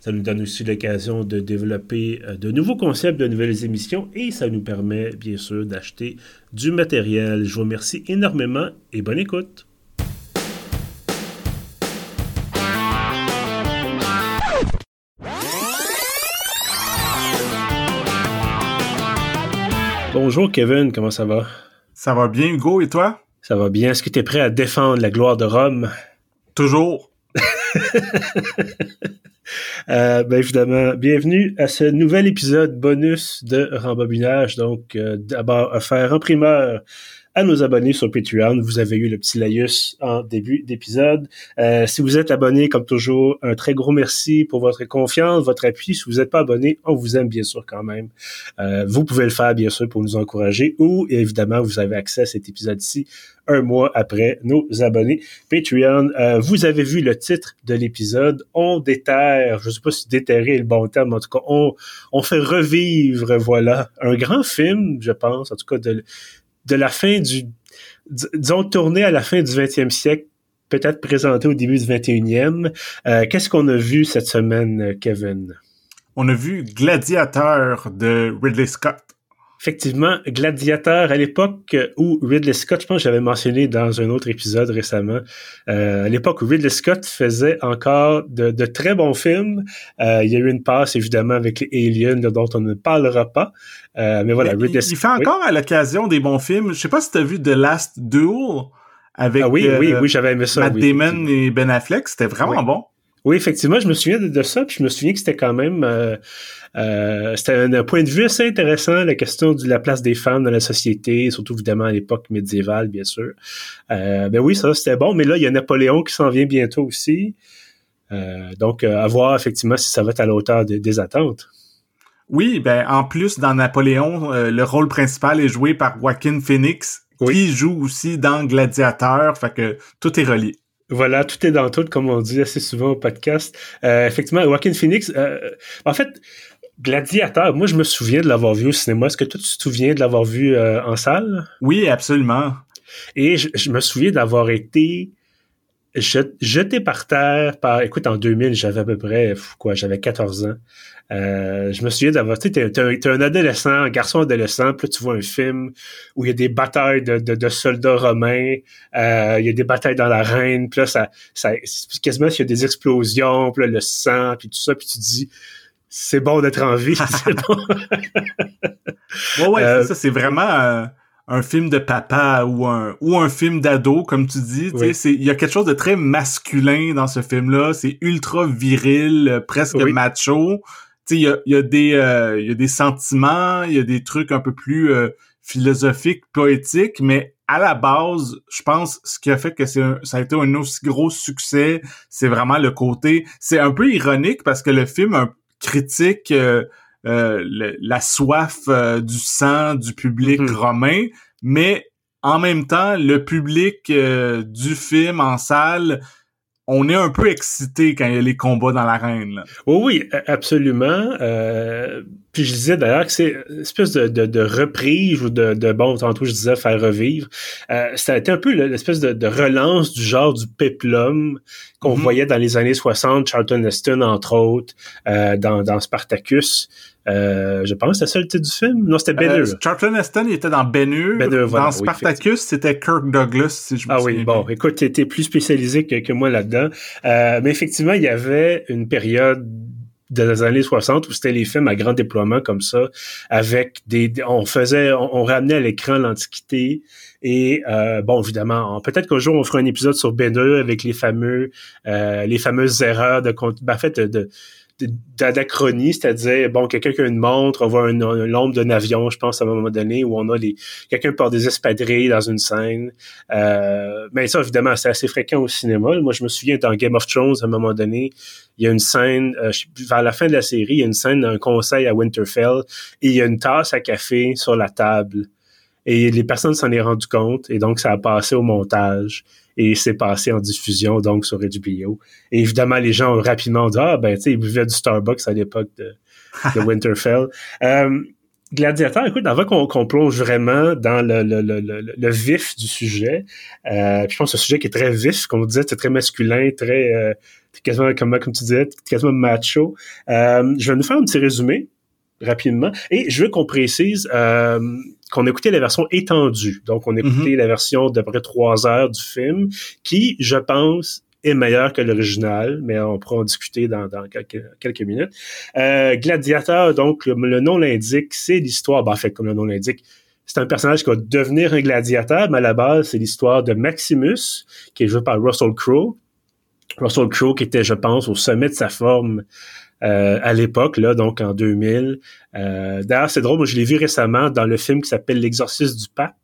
Ça nous donne aussi l'occasion de développer euh, de nouveaux concepts, de nouvelles émissions et ça nous permet bien sûr d'acheter du matériel. Je vous remercie énormément et bonne écoute. Bonjour Kevin, comment ça va? Ça va bien Hugo et toi? Ça va bien. Est-ce que tu es prêt à défendre la gloire de Rome? Toujours. euh, ben évidemment, bienvenue à ce nouvel épisode bonus de Rembobinage. Donc, euh, d'abord, à faire en primeur à nos abonnés sur Patreon. Vous avez eu le petit laïus en début d'épisode. Euh, si vous êtes abonné, comme toujours, un très gros merci pour votre confiance, votre appui. Si vous n'êtes pas abonné, on vous aime bien sûr quand même. Euh, vous pouvez le faire bien sûr pour nous encourager ou évidemment vous avez accès à cet épisode-ci un mois après nos abonnés Patreon. Euh, vous avez vu le titre de l'épisode. On déterre, je ne sais pas si déterrer est le bon terme, en tout cas, on, on fait revivre, voilà, un grand film, je pense, en tout cas de, de la fin du, disons, tourné à la fin du 20e siècle, peut-être présenté au début du 21e. Euh, qu'est-ce qu'on a vu cette semaine, Kevin? On a vu Gladiateur de Ridley Scott. Effectivement, Gladiateur, à l'époque où Ridley Scott, je pense que j'avais mentionné dans un autre épisode récemment, euh, à l'époque où Ridley Scott faisait encore de, très bons films. Euh, il y a eu une passe, évidemment, avec les Aliens, dont on ne parlera pas. Euh, mais voilà, Ridley Scott... Il fait encore à l'occasion des bons films. Je sais pas si tu as vu The Last Duel avec ah oui, oui, oui, j'avais aimé ça. Matt Damon et Ben Affleck. C'était vraiment bon. Oui, effectivement, je me souviens de, ça, puis je me souviens que c'était quand même euh, euh, c'était un, point de vue assez intéressant, la question de la place des femmes dans la société, surtout évidemment à l'époque médiévale, bien sûr. Euh, ben oui, ça c'était bon, mais là, il y a Napoléon qui s'en vient bientôt aussi. Donc, à voir effectivement si ça va être à la hauteur des attentes. Oui, ben en plus, dans Napoléon, le rôle principal est joué par Joaquin Phoenix, qui joue aussi dans Gladiateur, fait que tout est relié. Voilà, tout est dans tout, comme on dit assez souvent au podcast. Euh, effectivement, Joaquin Phoenix, euh, en fait, Gladiateur, moi je me souviens de l'avoir vu au cinéma. Est-ce que toi tu te souviens de l'avoir vu euh, en salle? Oui, absolument. Et je, me souviens d'avoir été jeté par terre par écoute en 2000 j'avais à peu près quoi j'avais 14 ans. Euh, je me souviens d'avoir tu sais t'es, un adolescent un garçon adolescent puis là tu vois un film où il y a des batailles de, de, soldats romains euh, il y a des batailles dans l'arène puis là ça, ça quasiment il y a des explosions puis là, le sang puis tout ça puis tu te dis c'est bon d'être en vie c'est bon. Ouais ouais euh, ça c'est vraiment un film de papa ou un ou un film d'ado comme tu dis c'est il y a quelque chose de très masculin dans ce film là c'est ultra viril euh, presque macho. Tu sais il y a, y a des euh, il y a des sentiments il y a des trucs un peu plus euh, philosophiques poétiques mais à la base je pense ce qui a fait que c'est ça a été un aussi gros succès c'est vraiment le côté c'est un peu ironique parce que le film critique euh, la soif euh, du sang du public mm-hmm. romain, mais en même temps, le public euh, du film en salle on est un peu excité quand il y a les combats dans l'arène. Oui, oui, absolument. Euh, puis je disais d'ailleurs que c'est une espèce de, de, reprise ou de, de, bon, tantôt je disais faire revivre. Euh, c'était un peu l'espèce de, relance du genre du peplum qu'on mm-hmm. voyait dans les années 60, Charlton Heston entre autres, euh, dans, dans Spartacus. Euh, je pense que c'était ça le titre du film? Non, c'était Ben euh, Charlton Heston, il était dans Ben. Ben dans Spartacus, c'était Kirk Douglas, si je me Ah oui, bon, écoute, tu étais plus spécialisé que, que moi là-dedans. Euh, mais effectivement, il y avait une période des années 60 où c'était les films à grand déploiement comme ça, avec des, on faisait, on, ramenait à l'écran l'Antiquité et euh, bon évidemment, peut-être qu'un jour on fera un épisode sur Ben Hur avec les fameux, euh, les fameuses erreurs de, ben, en fait, de d'anachronie, c'est-à-dire, bon, quelqu'un qui a une montre, on voit un, un l'ombre d'un avion, je pense, à un moment donné, où on a les quelqu'un part des espadrilles dans une scène. Euh, mais ça, évidemment, c'est assez fréquent au cinéma. Moi, je me souviens, dans Game of Thrones, à un moment donné, il y a une scène, euh, vers la fin de la série, il y a une scène d'un conseil à Winterfell, et il y a une tasse à café sur la table. Et les personnes s'en est rendu compte, et donc ça a passé au montage et c'est passé en diffusion donc sur HBO. Et évidemment, les gens ont rapidement dit ah ben tu sais ils buvaient du Starbucks à l'époque de, de Winterfell. Euh, Gladiateur, écoute, avant qu'on plonge vraiment dans le, le, le, le vif du sujet, euh, je pense que ce sujet qui est très vif, comme on disait, c'est très masculin, très euh, quasiment comme, comme tu disais, quasiment macho. Euh, je vais nous faire un petit résumé rapidement. Et je veux qu'on précise euh, qu'on écoutait la version étendue. Donc, on écoutait mm la version d'à peu près trois heures du film, qui, je pense, est meilleure que l'original, mais on pourra en discuter dans, dans quelques, quelques, minutes. Euh, Gladiateur, donc, le, nom l'indique, c'est l'histoire, ben, en fait, comme le nom l'indique, c'est un personnage qui va devenir un gladiateur, mais à la base, c'est l'histoire de Maximus, qui est joué par Russell Crowe. Russell Crowe qui était, je pense, au sommet de sa forme euh, à l'époque, là, donc en 2000. Euh, D'ailleurs, c'est drôle, moi je l'ai vu récemment dans le film qui s'appelle L'exorcisme du pape.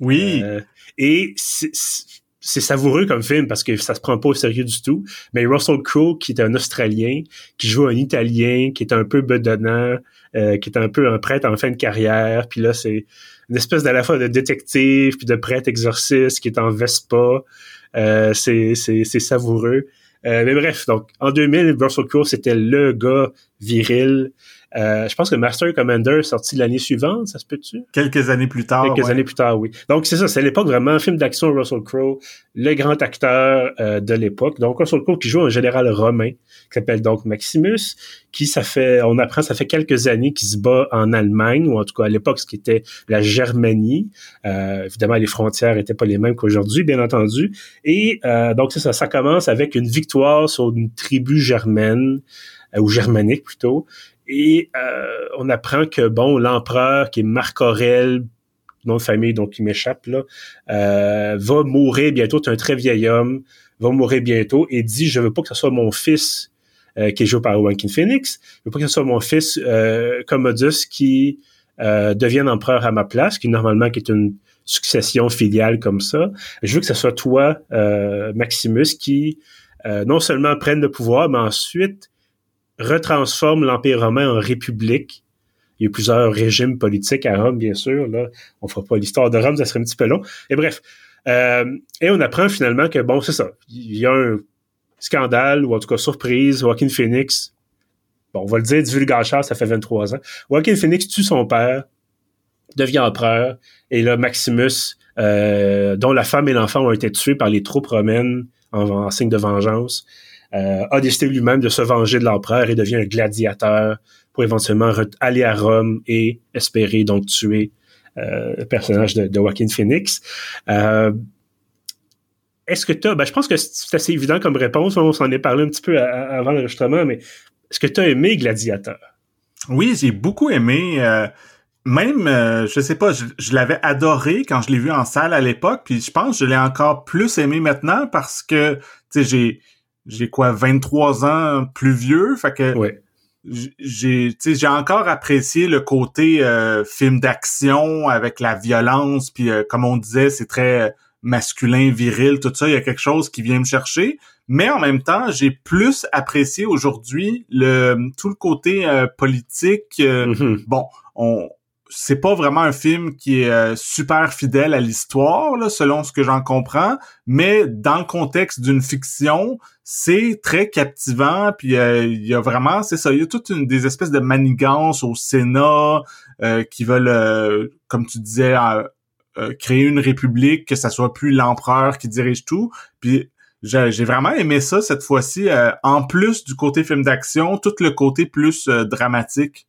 Oui. Euh, et c'est savoureux comme film parce que ça se prend pas au sérieux du tout. Mais Russell Crowe, qui est un Australien, qui joue un Italien, qui est un peu bedonnant, euh, qui est un peu un prêtre en fin de carrière, puis là c'est une espèce d'à la fois de détective puis de prêtre exorciste qui est en Vespa. Euh, c'est savoureux. Euh, mais bref, donc en 2000, Russell Crowe c'était le gars viril euh, je pense que Master Commander est sorti l'année suivante, ça se peut-tu? Quelques années plus tard. Quelques années plus tard, oui. Donc c'est ça, c'est l'époque vraiment film d'action Russell Crowe, le grand acteur euh, de l'époque. Donc Russell Crowe qui joue un général romain qui s'appelle donc Maximus, qui ça fait, on apprend, ça fait quelques années qu'il se bat en Allemagne ou en tout cas à l'époque ce qui était la Germanie. Euh, évidemment, les frontières étaient pas les mêmes qu'aujourd'hui, bien entendu. Et donc c'est ça, ça commence avec une victoire sur une tribu germaine ou germanique plutôt, et euh, on apprend que, bon, l'empereur, qui est Marc Aurel, nom de famille, donc il m'échappe, là, euh, va mourir bientôt. C'est un très vieil homme, va mourir bientôt et dit, je veux pas que ce soit mon fils euh, qui est joué par Joaquin Phoenix, je veux pas que ce soit mon fils Commodus qui devienne empereur à ma place, qui normalement est une succession filiale comme ça. Je veux que ce soit toi, Maximus, qui non seulement prenne le pouvoir, mais ensuite retransforme l'Empire romain en république. Il y a plusieurs régimes politiques à Rome, bien sûr. Là, on fera pas l'histoire de Rome, ça serait un petit peu long. Et bref, euh, et on apprend finalement que bon, c'est ça. Il y a un scandale ou en tout cas surprise. Joaquin Phoenix, bon, on va le dire, divulgateur, ça fait 23 ans. Joaquin Phoenix tue son père, devient empereur, et là Maximus, euh, dont la femme et l'enfant ont été tués par les troupes romaines en signe de vengeance, euh, a décidé lui-même de se venger de l'empereur et devient un gladiateur pour éventuellement aller à Rome et espérer donc tuer euh, le personnage de, de Joaquin Phoenix. Euh, est-ce que tu as, ben, je pense que c'est assez évident comme réponse, on s'en est parlé un petit peu avant l'enregistrement, mais est-ce que tu as aimé Gladiateur? Oui, j'ai beaucoup aimé. même, je sais pas, je, je l'avais adoré quand je l'ai vu en salle à l'époque, puis je pense que je l'ai encore plus aimé maintenant parce que, tu sais, j'ai j'ai quoi 23 ans plus vieux? Fait que j'ai j'ai encore apprécié le côté euh, film d'action avec la violence puis euh, comme on disait c'est très masculin viril tout ça. Il y a quelque chose qui vient me chercher. Mais en même temps j'ai plus apprécié aujourd'hui le tout le côté euh, politique mm-hmm. bon on c'est pas vraiment un film qui est euh, super fidèle à l'histoire, selon ce que j'en comprends, mais dans le contexte d'une fiction, c'est très captivant. Puis euh, il y a vraiment, c'est ça, il y a toute une des espèces de manigances au Sénat euh, qui veulent, comme tu disais, créer une république, que ça soit plus l'empereur qui dirige tout. Puis j'ai vraiment aimé ça cette fois-ci, en plus du côté film d'action, tout le côté plus dramatique.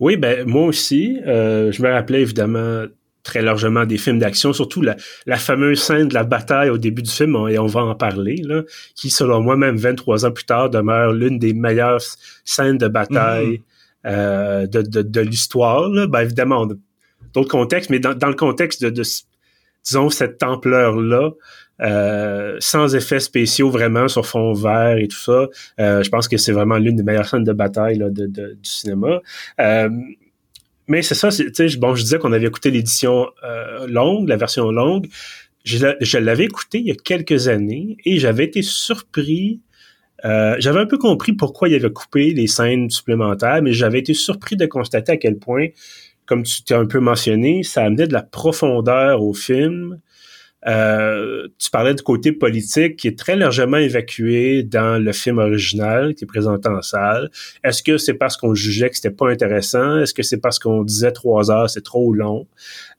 Oui, ben moi aussi. Euh, je me rappelais évidemment très largement des films d'action, surtout la, la, fameuse scène de la bataille au début du film, et on va en parler, là, qui, selon moi, même 23 ans plus tard, demeure l'une des meilleures scènes de bataille mm-hmm. euh, de, de, de l'histoire. Ben, évidemment, on a d'autres contextes, mais dans, dans le contexte de, de disons, cette ampleur-là. Euh, sans effets spéciaux vraiment sur fond vert et tout ça. Euh, je pense que c'est vraiment l'une des meilleures scènes de bataille là, de, du cinéma. Euh, mais c'est ça, bon, je disais qu'on avait écouté l'édition longue, la version longue. Je, je l'avais écouté il y a quelques années et j'avais été surpris euh, j'avais un peu compris pourquoi il avait coupé les scènes supplémentaires, mais j'avais été surpris de constater à quel point, comme tu t'es un peu mentionné, ça amenait de la profondeur au film. Euh, tu parlais du côté politique qui est très largement évacué dans le film original qui est présenté en salle. Est-ce que c'est parce qu'on jugeait que c'était pas intéressant? Est-ce que c'est parce qu'on disait trois heures, c'est trop long?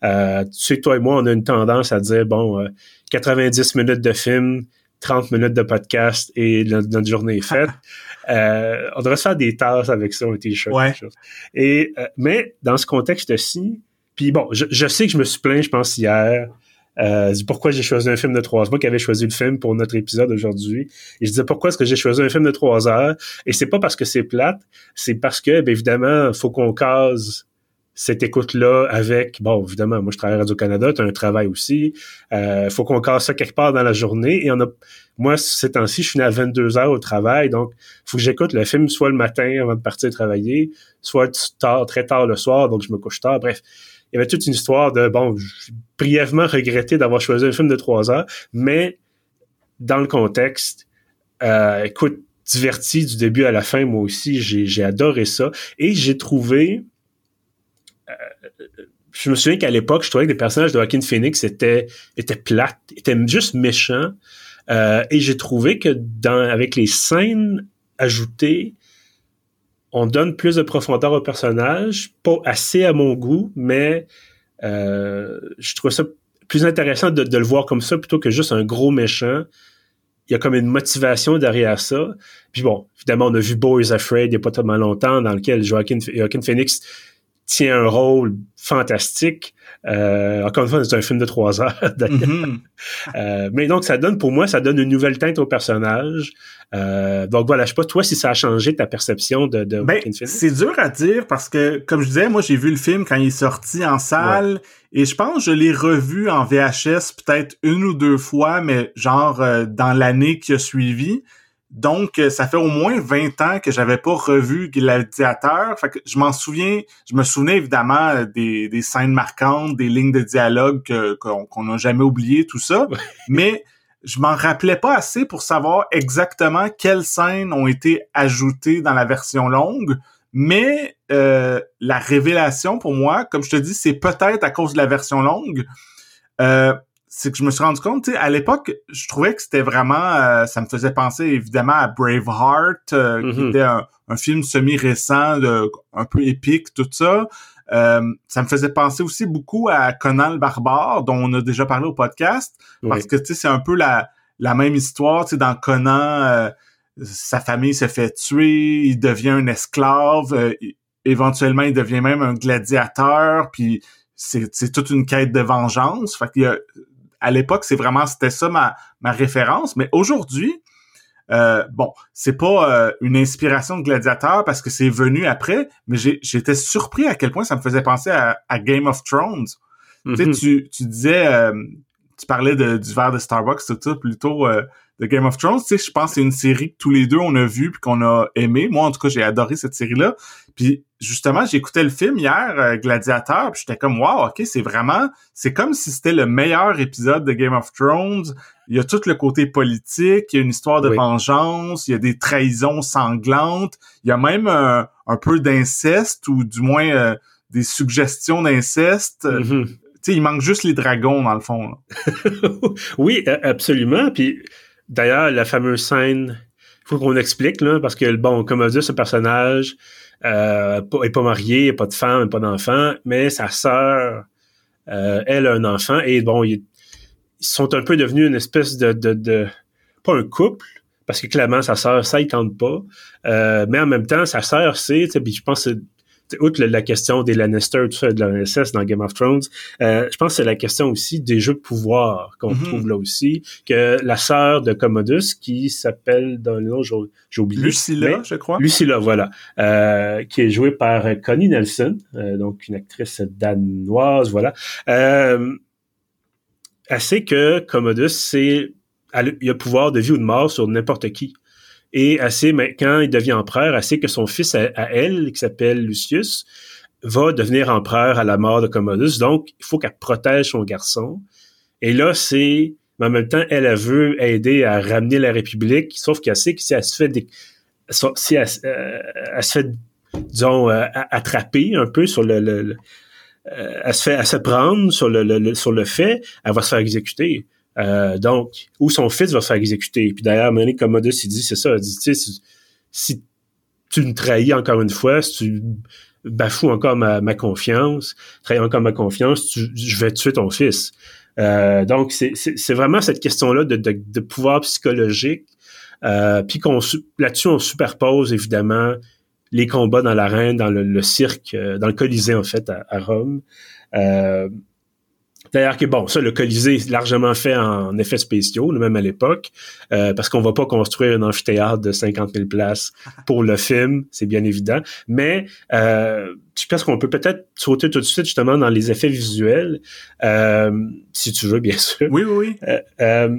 Euh, tu sais, toi et moi, on a une tendance à dire, bon, 90 minutes de film, 30 minutes de podcast et notre, journée est faite. euh, on devrait faire des tâches avec ça, un t-shirt. Ouais. Et, euh, mais dans ce contexte-ci, puis bon, je, je, sais que je me suis plaint, je pense, hier, euh, pourquoi j'ai choisi un film de trois heures? qui avait choisi le film pour notre épisode aujourd'hui. Et je disais pourquoi est-ce que j'ai choisi un film de trois heures? Et c'est pas parce que c'est plate, c'est parce que, bien évidemment, faut qu'on case cette écoute-là avec, bon, évidemment, moi je travaille à Radio-Canada, tu as un travail aussi, euh, faut qu'on casse ça quelque part dans la journée, et on a, moi, ces temps-ci, je suis à 22 heures au travail, donc faut que j'écoute le film soit le matin avant de partir travailler, soit tard, très tard le soir, donc je me couche tard, bref. Il y avait toute une histoire de, bon, brièvement regretté d'avoir choisi un film de trois heures, mais dans le contexte, euh, écoute, diverti du début à la fin, moi aussi, j'ai adoré ça, et j'ai trouvé je me souviens qu'à l'époque, je trouvais que les personnages de Joaquin Phoenix étaient, étaient plates, étaient juste méchants. Euh, et j'ai trouvé que dans, avec les scènes ajoutées, on donne plus de profondeur au personnage, pas assez à mon goût, mais euh, je trouve ça plus intéressant de, le voir comme ça plutôt que juste un gros méchant. Il y a comme une motivation derrière ça. Puis bon, évidemment, on a vu Boys Afraid il n'y a pas tellement longtemps, dans lequel Joaquin Phoenix tient un rôle fantastique. Euh, encore une fois, c'est un film de trois heures, mm-hmm. euh, mais donc, ça donne, pour moi, ça donne une nouvelle teinte au personnage. Euh, donc voilà, je sais pas, toi, si ça a changé ta perception de, de ben, C'est dur à dire parce que, comme je disais, moi, j'ai vu le film quand il est sorti en salle et je pense que je l'ai revu en VHS peut-être une ou deux fois, mais genre dans l'année qui a suivi. Donc, euh, ça fait au moins 20 ans que j'avais pas revu Gladiateur. Fait que je m'en souviens, je me souvenais évidemment euh, des, des scènes marquantes, des lignes de dialogue qu'on n'a jamais oublié, tout ça. Mais je m'en rappelais pas assez pour savoir exactement quelles scènes ont été ajoutées dans la version longue. Mais euh, la révélation pour moi, comme je te dis, c'est peut-être à cause de la version longue. Euh, c'est que je me suis rendu compte, tu sais, à l'époque, je trouvais que c'était vraiment, euh, ça me faisait penser évidemment à Braveheart, euh, qui mm-hmm. était un, film semi-récent, un peu épique, tout ça. Euh, ça me faisait penser aussi beaucoup à Conan le barbare, dont on a déjà parlé au podcast, parce que tu sais, c'est un peu la, la même histoire, tu sais, dans Conan, sa famille se fait tuer, il devient un esclave, éventuellement il devient même un gladiateur, puis c'est toute une quête de vengeance. Fait qu'il y a à l'époque, c'est vraiment c'était ça ma, ma référence. Mais aujourd'hui, euh, bon, c'est pas euh, une inspiration de gladiateur parce que c'est venu après, mais j'étais surpris à quel point ça me faisait penser à, Game of Thrones. tu, sais, mm-hmm. tu disais, euh, tu parlais de, du verre de Starbucks, tout ça, plutôt euh, de Game of Thrones. Tu sais, je pense que c'est une série que tous les deux on a vu puis qu'on a aimé. Moi, en tout cas, j'ai adoré cette série-là. Puis justement, j'écoutais le film hier, euh, Gladiateur, puis j'étais comme wow, ok, c'est vraiment, c'est comme si c'était le meilleur épisode de Game of Thrones. Il y a tout le côté politique, il y a une histoire de vengeance, il y a des trahisons sanglantes, il y a même un peu d'inceste ou du moins euh, des suggestions d'inceste. Mm-hmm. Sais, il manque juste les dragons dans le fond. oui, absolument. Puis D'ailleurs, la fameuse scène, il faut qu'on explique, là, parce que, bon, comme on dit, ce personnage euh, est pas marié, pas de femme, pas d'enfant, mais sa sœur, euh, elle a un enfant, et bon, ils, sont un peu devenus une espèce de, de, pas un couple, parce que clairement, sa sœur, ça, il tente pas. Euh, mais en même temps, sa sœur, c'est, je pense outre la, question des Lannister, tout ça, de la NSS dans Game of Thrones, euh, je pense que c'est la question aussi des jeux de pouvoir qu'on mm-hmm. trouve là aussi, que la sœur de Commodus, qui s'appelle, dans le nom, j'ai oublié. Lucilla, je crois. Lucilla, voilà, euh, qui est jouée par Connie Nelson, euh, donc une actrice danoise, voilà. elle sait que Commodus, c'est, il a pouvoir de vie ou de mort sur n'importe qui. Et elle sait, mais quand il devient empereur, elle sait que son fils à, elle, qui s'appelle Lucius, va devenir empereur à la mort de Commodus. Donc, il faut qu'elle protège son garçon. Et là, c'est, mais en même temps, elle, elle veut aider à ramener la République, sauf qu'elle sait que si elle se fait si elle, euh, elle se fait, disons, euh, attraper un peu sur le, le, euh, elle se fait, elle se prendre sur le, sur le fait, elle va se faire exécuter. Euh, donc, ou son fils va se faire exécuter. Puis d'ailleurs, Monique Commodus, il dit, c'est ça, il dit, tu sais, si, tu me trahis encore une fois, si tu bafoues encore ma, ma confiance, trahis encore ma confiance, je vais tuer ton fils. Euh, donc, c'est vraiment cette question-là de, de, de, pouvoir psychologique. Euh, puis là-dessus, on superpose évidemment les combats dans l'arène, dans le, cirque, euh, dans le Colisée en fait à, à Rome. Euh, D'ailleurs que bon, ça, le Colisée est largement fait en effets spéciaux, même à l'époque, euh, parce qu'on va pas construire un amphithéâtre de 50 000 places pour le film, c'est bien évident. Mais euh, je pense qu'on peut peut-être sauter tout de suite justement dans les effets visuels, euh, si tu veux, bien sûr. Oui, oui, oui. Euh,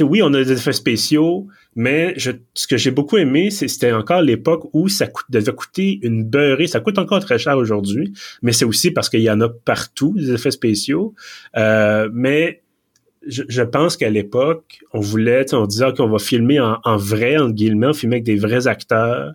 oui, on a des effets spéciaux, mais je, ce que j'ai beaucoup aimé, c'était encore l'époque où ça coûte, devait coûter une beurrée. Ça coûte encore très cher aujourd'hui, mais c'est aussi parce qu'il y en a partout, des effets spéciaux. Euh, mais je, je pense qu'à l'époque, on voulait, on disait qu'on va filmer en, en, vrai, en guillemets, filmer avec des vrais acteurs,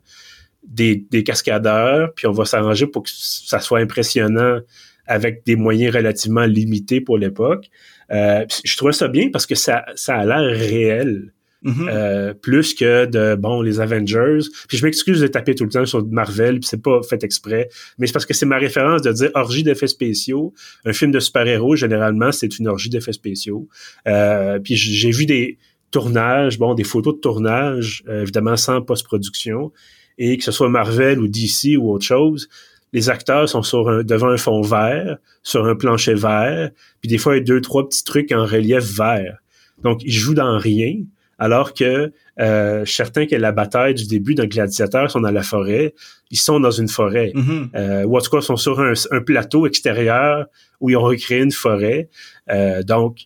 des, des cascadeurs, puis on va s'arranger pour que ça soit impressionnant avec des moyens relativement limités pour l'époque. Euh, je trouvais ça bien parce que ça, ça a l'air réel. Mm-hmm. Euh, plus que de bon les Avengers. Puis je m'excuse de taper tout le temps sur Marvel, puis c'est pas fait exprès, mais c'est parce que c'est ma référence de dire orgie d'effets spéciaux. Un film de super-héros généralement c'est une orgie d'effets spéciaux. Euh, puis j'ai vu des tournages, bon des photos de tournage, euh, évidemment sans post-production, et que ce soit Marvel ou DC ou autre chose, les acteurs sont sur un, devant un fond vert, sur un plancher vert, puis des fois il y a deux trois petits trucs en relief vert. Donc ils jouent dans rien, alors que euh, certains que la bataille du début d'un gladiateur sont dans la forêt, ils sont dans une forêt. Mm-hmm. euh, ou en tout cas sont sur un, plateau extérieur où ils ont recréé une forêt. Euh, donc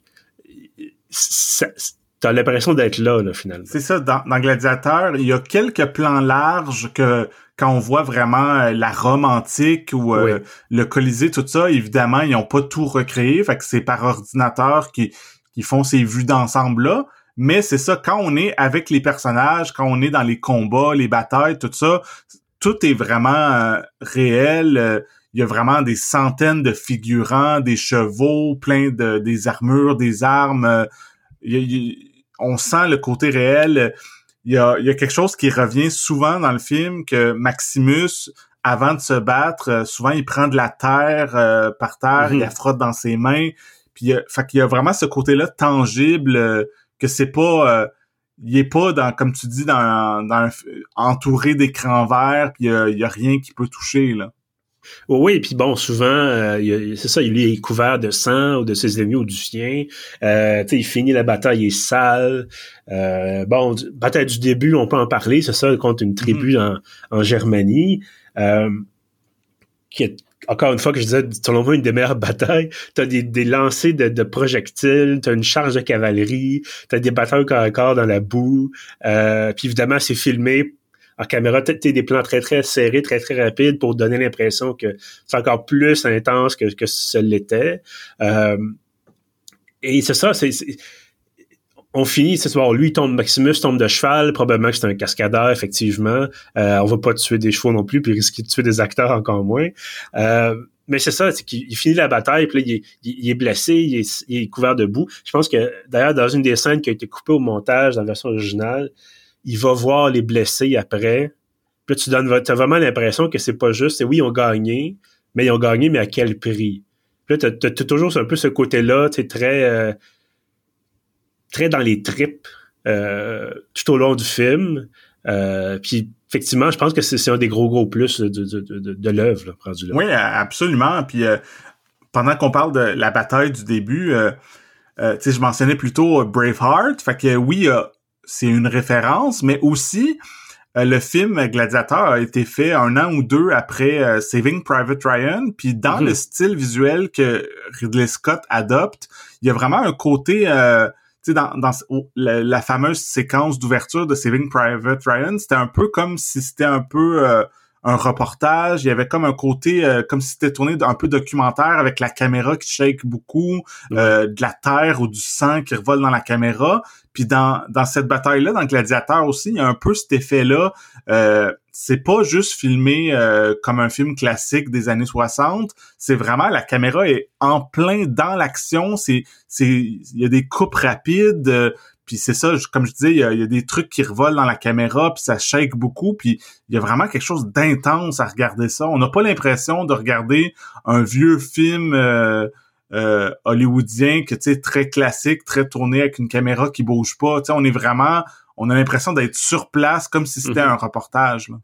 t'as l'impression d'être là, là, finalement. C'est ça, dans, dans Gladiateur, il y a quelques plans larges que quand on voit vraiment euh, la Rome antique ou euh, le Colisée, tout ça, évidemment, ils n'ont pas tout recréé, fait que c'est par ordinateur qui, qui font ces vues d'ensemble-là. Mais c'est ça, quand on est avec les personnages, quand on est dans les combats, les batailles, tout ça, tout est vraiment euh, réel. Il y a vraiment des centaines de figurants, des chevaux, plein de des armures, des armes. on sent le côté réel il y a, quelque chose qui revient souvent dans le film que Maximus, avant de se battre, euh, souvent il prend de la terre euh, par terre, il mhm. la frotte dans ses mains. Puis il fait qu'il y a vraiment ce côté-là tangible euh, que c'est pas il est pas dans comme tu dis dans, dans entouré d'écrans verts puis il y a, rien qui peut toucher là. Oui, puis bon, souvent, euh, c'est ça, il est couvert de sang ou de ses ennemis ou du sien. Euh, il finit la bataille, il est sale. Euh, bon, bataille du début, on peut en parler, c'est ça, contre une tribu mm-hmm. en, en, Germanie. Euh, qui est, encore une fois, que je disais, selon moi, une des meilleures batailles. T'as des, des lancers de, de projectiles, t'as une charge de cavalerie, t'as des batailles corps à corps dans la boue. Euh, puis évidemment, c'est filmé en caméra, tu des plans très, très serrés, très, très rapides pour donner l'impression que c'est encore plus intense que, que ce l'était. Euh, et c'est ça, c'est on finit ce soir. Lui, tombe, Maximus tombe de cheval. Probablement que c'est un cascadeur, effectivement. Euh, on va pas tuer des chevaux non plus, puis risquer de tuer des acteurs encore moins. Euh, mais c'est ça, c'est qu'il finit la bataille, puis là, il est, blessé, il est, couvert de boue. Je pense que, d'ailleurs, dans une des scènes qui a été coupée au montage dans la version originale, il va voir les blessés après. Puis tu donnes as vraiment l'impression que c'est pas juste, c'est oui, ils ont gagné, mais ils ont gagné, mais à quel prix? Puis là, t'as, as, toujours un peu ce côté-là, tu très, euh, très dans les tripes euh, tout au long du film. Euh, puis effectivement, je pense que c'est, un des gros gros plus de, de, de, de l'œuvre, là. Oui, absolument. Puis pendant qu'on parle de la bataille du début, je mentionnais plutôt Braveheart. Fait que oui, c'est une référence, mais aussi le film Gladiator a été fait un an ou deux après Saving Private Ryan, puis dans mhm. le style visuel que Ridley Scott adopte, il y a vraiment un côté tu dans, dans la, fameuse séquence d'ouverture de Saving Private Ryan, c'était un peu comme si c'était un peu un reportage. Il y avait comme un côté, euh, comme si c'était tourné un peu documentaire avec la caméra qui shake beaucoup, euh, de la terre ou du sang qui revole dans la caméra. Puis dans, dans cette bataille-là, dans Gladiateur aussi, il y a un peu cet effet-là. Euh, c'est pas juste filmé comme un film classique des années 60. C'est vraiment la caméra est en plein dans l'action. C'est c'est il y a des coupes rapides. Puis c'est ça, comme je disais, il y, a, des trucs qui revolent dans la caméra, puis ça shake beaucoup, puis il y a vraiment quelque chose d'intense à regarder ça. On n'a pas l'impression de regarder un vieux film euh, euh, hollywoodien que tu sais très classique, très tourné avec une caméra qui bouge pas. Tu sais, on est vraiment, on a l'impression d'être sur place comme si c'était mm-hmm. un reportage. Là.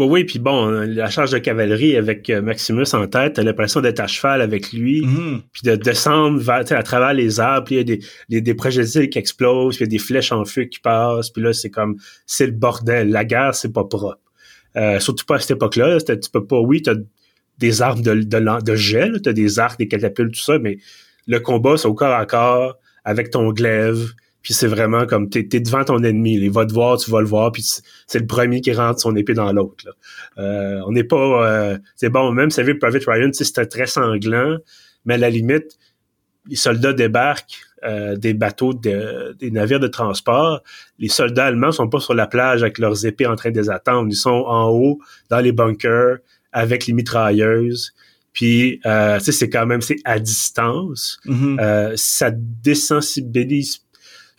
Oui, oui, puis bon, la charge de cavalerie avec euh, Maximus en tête, t'as l'impression d'être à cheval avec lui, mm-hmm. puis de descendre vers, à travers les arbres, puis il y a des, des, projectiles qui explosent, puis il y a des flèches en feu qui passent, puis là, c'est comme, c'est le bordel. La guerre, c'est pas propre. Euh, surtout pas à cette époque-là. Tu peux pas, oui, t'as des armes de, de, de gel, t'as des arcs, des catapultes, tout ça, mais le combat, c'est au corps à corps, avec ton glaive, puis c'est vraiment comme t'es es devant ton ennemi, il va te voir, tu vas le voir, puis c'est le premier qui rentre son épée dans l'autre. Euh, on n'est pas, euh, c'est bon, même Saving Private Ryan, c'était très sanglant, mais à la limite, les soldats débarquent euh, des bateaux, de, des navires de transport. Les soldats allemands sont pas sur la plage avec leurs épées en train de les attendre, ils sont en haut dans les bunkers avec les mitrailleuses. Puis, euh, tu sais, c'est quand même, c'est à distance. Mm-hmm. euh, ça désensibilise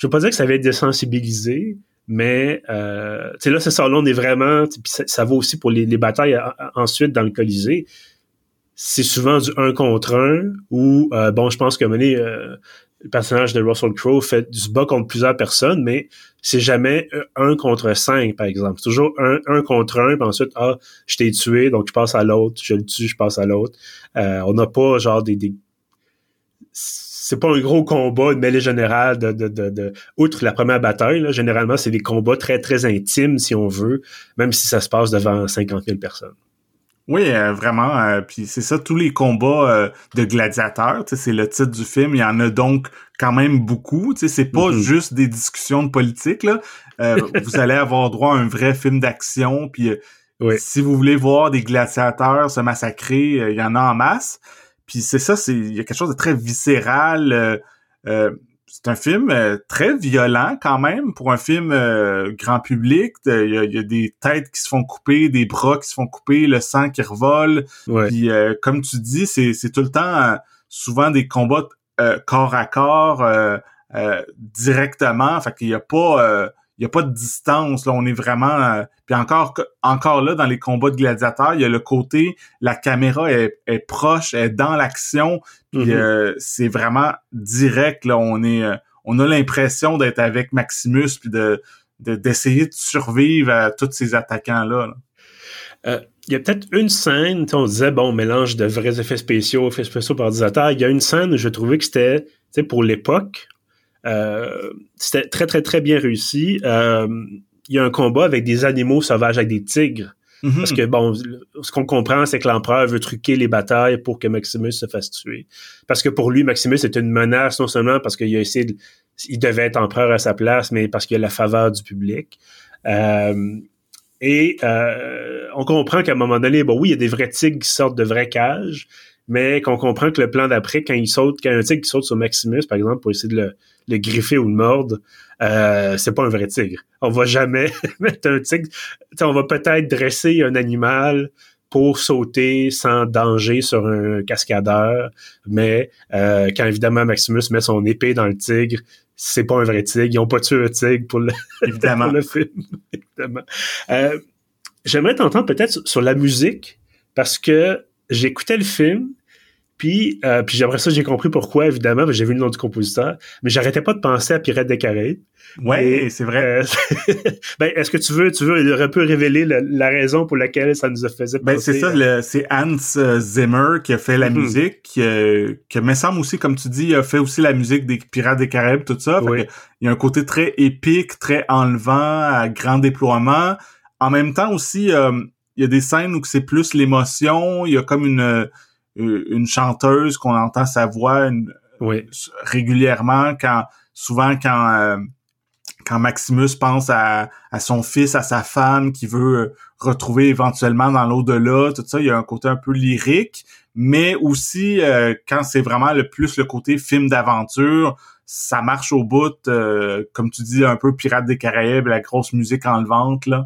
je veux pas dire que ça va être désensibilisé, mais euh, là, c'est ça, là, on est vraiment, ça, ça, vaut aussi pour les, batailles ensuite dans le Colisée. C'est souvent du un contre un ou euh, bon, je pense que mener euh, le personnage de Russell Crowe fait du bas contre plusieurs personnes, mais c'est jamais un contre cinq, par exemple. C'est toujours un, un contre un, puis ensuite, ah, je t'ai tué, donc je passe à l'autre, je le tue, je passe à l'autre. Euh, on n'a pas genre des, des c'est pas un gros combat, une mêlée générale de, de, de, outre la première bataille. Là, généralement, c'est des combats très, très intimes, si on veut, même si ça se passe devant 50 000 personnes. Oui, euh, vraiment. Euh, puis c'est ça, tous les combats euh, de gladiateurs, c'est le titre du film. Il y en a donc quand même beaucoup. C'est pas mm-hmm. juste des discussions de politique. Là. vous allez avoir droit à un vrai film d'action. Puis si vous voulez voir des gladiateurs se massacrer, il y en a en masse. Puis c'est ça, c'est il y a quelque chose de très viscéral. Euh, euh, c'est un film euh, très violent quand même pour un film grand public. Il y, a, des têtes qui se font couper, des bras qui se font couper, le sang qui revole. Puis comme tu dis, c'est, c'est tout le temps souvent des combats corps à corps directement. Fait qu'il y a pas il y a pas de distance là on est vraiment euh, puis encore encore là dans les combats de gladiateurs il y a le côté la caméra est, est proche est dans l'action puis mm-hmm. euh, c'est vraiment direct là on est euh, on a l'impression d'être avec Maximus puis de d'essayer de, survivre à tous ces attaquants là, il y a peut-être une scène, on disait, bon, mélange de vrais effets spéciaux, effets spéciaux par ordinateur. Il y a une scène où je trouvais que c'était, tu sais, pour l'époque, c'était très, très, très bien réussi. Euh, il y a un combat avec des animaux sauvages, avec des tigres. Mm-hmm. Parce que, bon, ce qu'on comprend, c'est que l'empereur veut truquer les batailles pour que Maximus se fasse tuer. Parce que pour lui, Maximus est une menace, non seulement parce qu'il a essayé de, il devait être empereur à sa place, mais parce qu'il a la faveur du public. Euh, et euh, on comprend qu'à un moment donné, bon, oui, il y a des vrais tigres qui sortent de vraies cages, mais qu'on comprend que le plan d'après, quand il saute, quand un tigre qui saute sur Maximus, par exemple, pour essayer de le, le griffer ou le mordre, euh, c'est pas un vrai tigre. On va jamais mettre un tigre. on va peut-être dresser un animal pour sauter sans danger sur un cascadeur, mais euh, quand évidemment Maximus met son épée dans le tigre, c'est pas un vrai tigre. Ils ont pas tué un tigre pour le, évidemment. le film. évidemment. Euh, j'aimerais t'entendre peut-être sur la musique parce que j'écoutais le film puis, euh, puis j'aimerais ça, j'ai compris pourquoi, évidemment, j'ai vu le nom du compositeur, mais j'arrêtais pas de penser à Pirates des Caraïbes. Ouais, c'est vrai. Euh, ben, est-ce que tu veux, tu veux un peu révéler la, raison pour laquelle ça nous a fait ben, c'est ça, c'est Hans euh, Zimmer qui a fait la mhm. musique, euh, que me semble aussi, comme tu dis, il a fait aussi la musique des Pirates des Caraïbes, tout ça. il y a un côté très épique, très enlevant, à grand déploiement en même temps aussi, il y a des scènes où c'est plus l'émotion, il y a comme une une chanteuse qu'on entend sa voix régulièrement quand souvent quand quand Maximus pense à, à, son fils, à sa femme qui veut retrouver éventuellement dans l'au-delà, tout ça, il y a un côté un peu lyrique, mais aussi euh, quand c'est vraiment le plus le côté film d'aventure, ça marche au bout, euh, comme tu dis, un peu Pirates des Caraïbes, la grosse musique enlevante, là.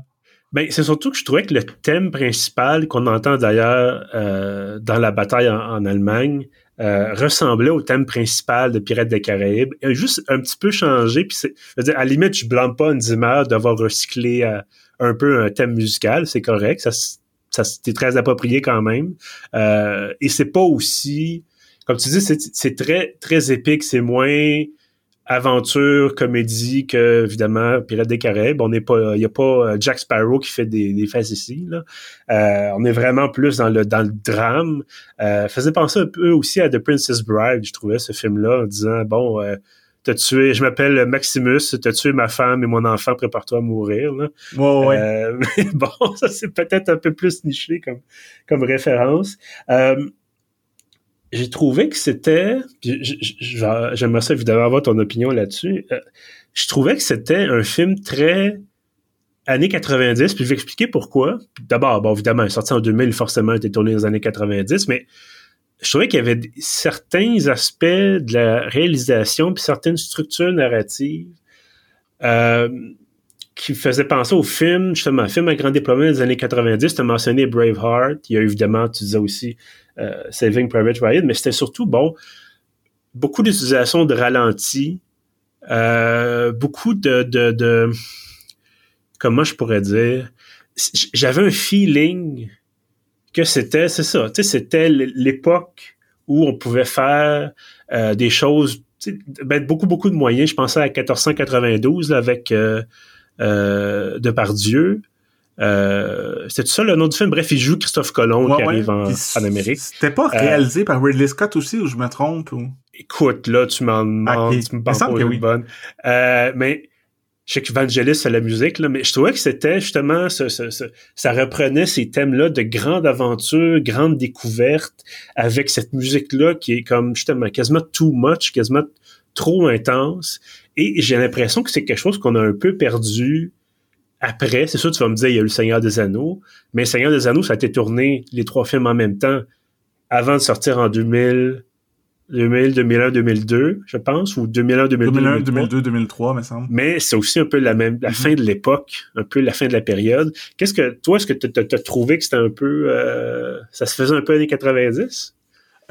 Ben, c'est surtout que je trouvais que le thème principal qu'on entend d'ailleurs euh, dans la bataille en Allemagne, euh, ressemblait au thème principal de Pirates des Caraïbes. Il a juste un petit peu changé. Puis c'est, à la limite, je blâme pas Zimmer d'avoir recyclé euh, un peu un thème musical. C'est correct. Ça, ça c'était très approprié quand même. Euh, et c'est pas aussi, comme tu dis, c'est très très épique. C'est moins aventure, comédie que évidemment Pirates des Caraïbes. On n'est pas, il y a pas euh, Jack Sparrow qui fait des, des faces ici. Là. Euh, on est vraiment plus dans le dans le drame. Euh, faisait penser un peu aussi à The Princess Bride, je trouvais ce film-là, en disant bon. Euh, T'as tué, je m'appelle Maximus, t'as tué ma femme et mon enfant, prépare-toi à mourir. Là. Ouais, ouais. Euh, mais bon, ça c'est peut-être un peu plus niché comme, comme référence. Euh, j'ai trouvé que c'était, j'aimerais ça évidemment avoir ton opinion là-dessus. Euh, je trouvais que c'était un film très années 90, puis je vais expliquer pourquoi. D'abord, bon, évidemment, sorti en 2000, forcément, il était tourné dans les années 90, mais je trouvais qu'il y avait certains aspects de la réalisation, puis certaines structures narratives euh, qui faisaient penser au film, justement, film à grand déploiement des années 90. Tu as mentionné Braveheart. Il y a évidemment, tu disais aussi, euh, Saving Private Ryan, mais c'était surtout, bon, beaucoup d'utilisation de ralenti, euh, beaucoup de, de, de, comment je pourrais dire, j'avais un feeling que c'était, c'est ça, tu sais, c'était l'époque où on pouvait faire euh, des choses, ben, beaucoup, beaucoup de moyens. Je pensais à 1492 avec euh, euh, Depardieu. Euh, c'est ça le nom du film. Bref, il joue Christophe Colomb qui arrive en, Amérique. C'était pas euh, réalisé par Ridley Scott aussi, ou je me trompe? Ou... Écoute, là, tu m'en demandes, tu me parles pas une bonne. Euh, mais je sais que Vangelis fait la musique, là, mais je trouvais que c'était justement ça, ça reprenait ces thèmes-là de grande aventure, grande découverte, avec cette musique-là qui est comme justement quasiment too much, quasiment trop intense. Et j'ai l'impression que c'est quelque chose qu'on a un peu perdu après, c'est sûr, tu vas me dire, il y a eu Le Seigneur des Anneaux, mais Le Seigneur des Anneaux, ça a été tourné, les trois films en même temps, avant de sortir en 2000, 2000, 2001, 2002, je pense, ou 2001, 2002, 2001, 2002, 2003, me semble. Mais c'est aussi un peu la même, la mm-hmm. fin de l'époque, un peu la fin de la période. Qu'est-ce que, toi, est-ce que tu as trouvé que c'était un peu, euh, ça se faisait un peu années 90?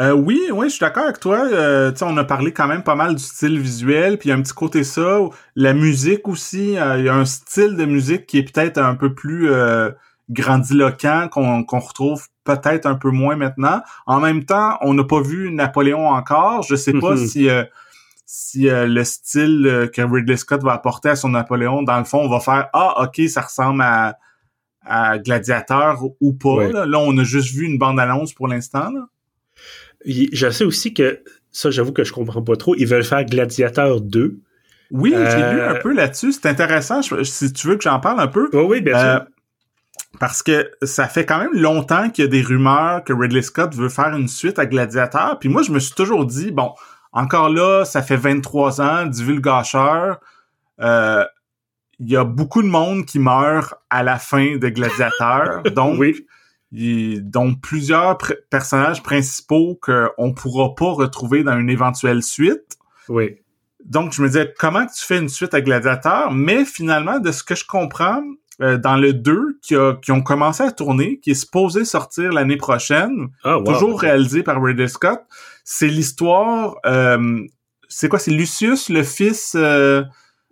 Euh, oui, oui, je suis d'accord avec toi. Euh, on a parlé quand même pas mal du style visuel, puis il y a un petit côté ça. La musique aussi, euh, il y a un style de musique qui est peut-être un peu plus euh, grandiloquent, qu'on retrouve peut-être un peu moins maintenant. En même temps, on n'a pas vu Napoléon encore. Je sais pas mhm. si si le style que Ridley Scott va apporter à son Napoléon, dans le fond, on va faire ah ok, ça ressemble à, à Gladiateur ou pas. Là. là, on a juste vu une bande annonce pour l'instant. Je sais aussi que, ça j'avoue que je comprends pas trop, ils veulent faire Gladiator 2. Oui, j'ai lu un euh, peu là-dessus. C'est intéressant. si tu veux que j'en parle un peu. Oui, oui, bien sûr. Euh, parce que ça fait quand même longtemps qu'il y a des rumeurs que Ridley Scott veut faire une suite à Gladiator. Puis moi, je me suis toujours dit, bon, encore là, ça fait 23 ans, divulgacheur. Euh, il y a beaucoup de monde qui meurt à la fin de Gladiator. donc, oui dont plusieurs personnages principaux qu'on pourra pas retrouver dans une éventuelle suite. Oui. Donc, je me disais, comment tu fais une suite à Gladiator? Mais finalement, de ce que je comprends, euh, dans le 2, qui, a, qui ont commencé à tourner, qui est supposé sortir l'année prochaine, ah, toujours réalisé par Ridley Scott, c'est l'histoire... Euh, c'est quoi? C'est Lucius, le fils... Euh,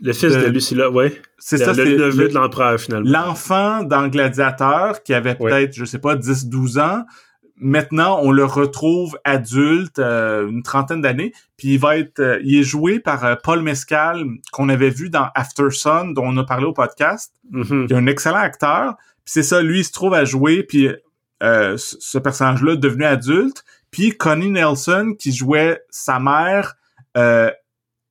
le fils de, Lucilla, ouais. C'est ça, c'est le neveu de l'empereur, finalement. L'enfant dans Gladiateur, qui avait peut-être, je sais pas, 10-12 ans, maintenant, on le retrouve adulte, euh, une trentaine d'années, puis il va être, euh, il est joué par euh, Paul Mescal, qu'on avait vu dans After Sun, dont on a parlé au podcast, mm-hmm. qui est un excellent acteur. Puis c'est ça, lui, il se trouve à jouer, puis ce personnage-là devenu adulte. Puis Connie Nelson, qui jouait sa mère,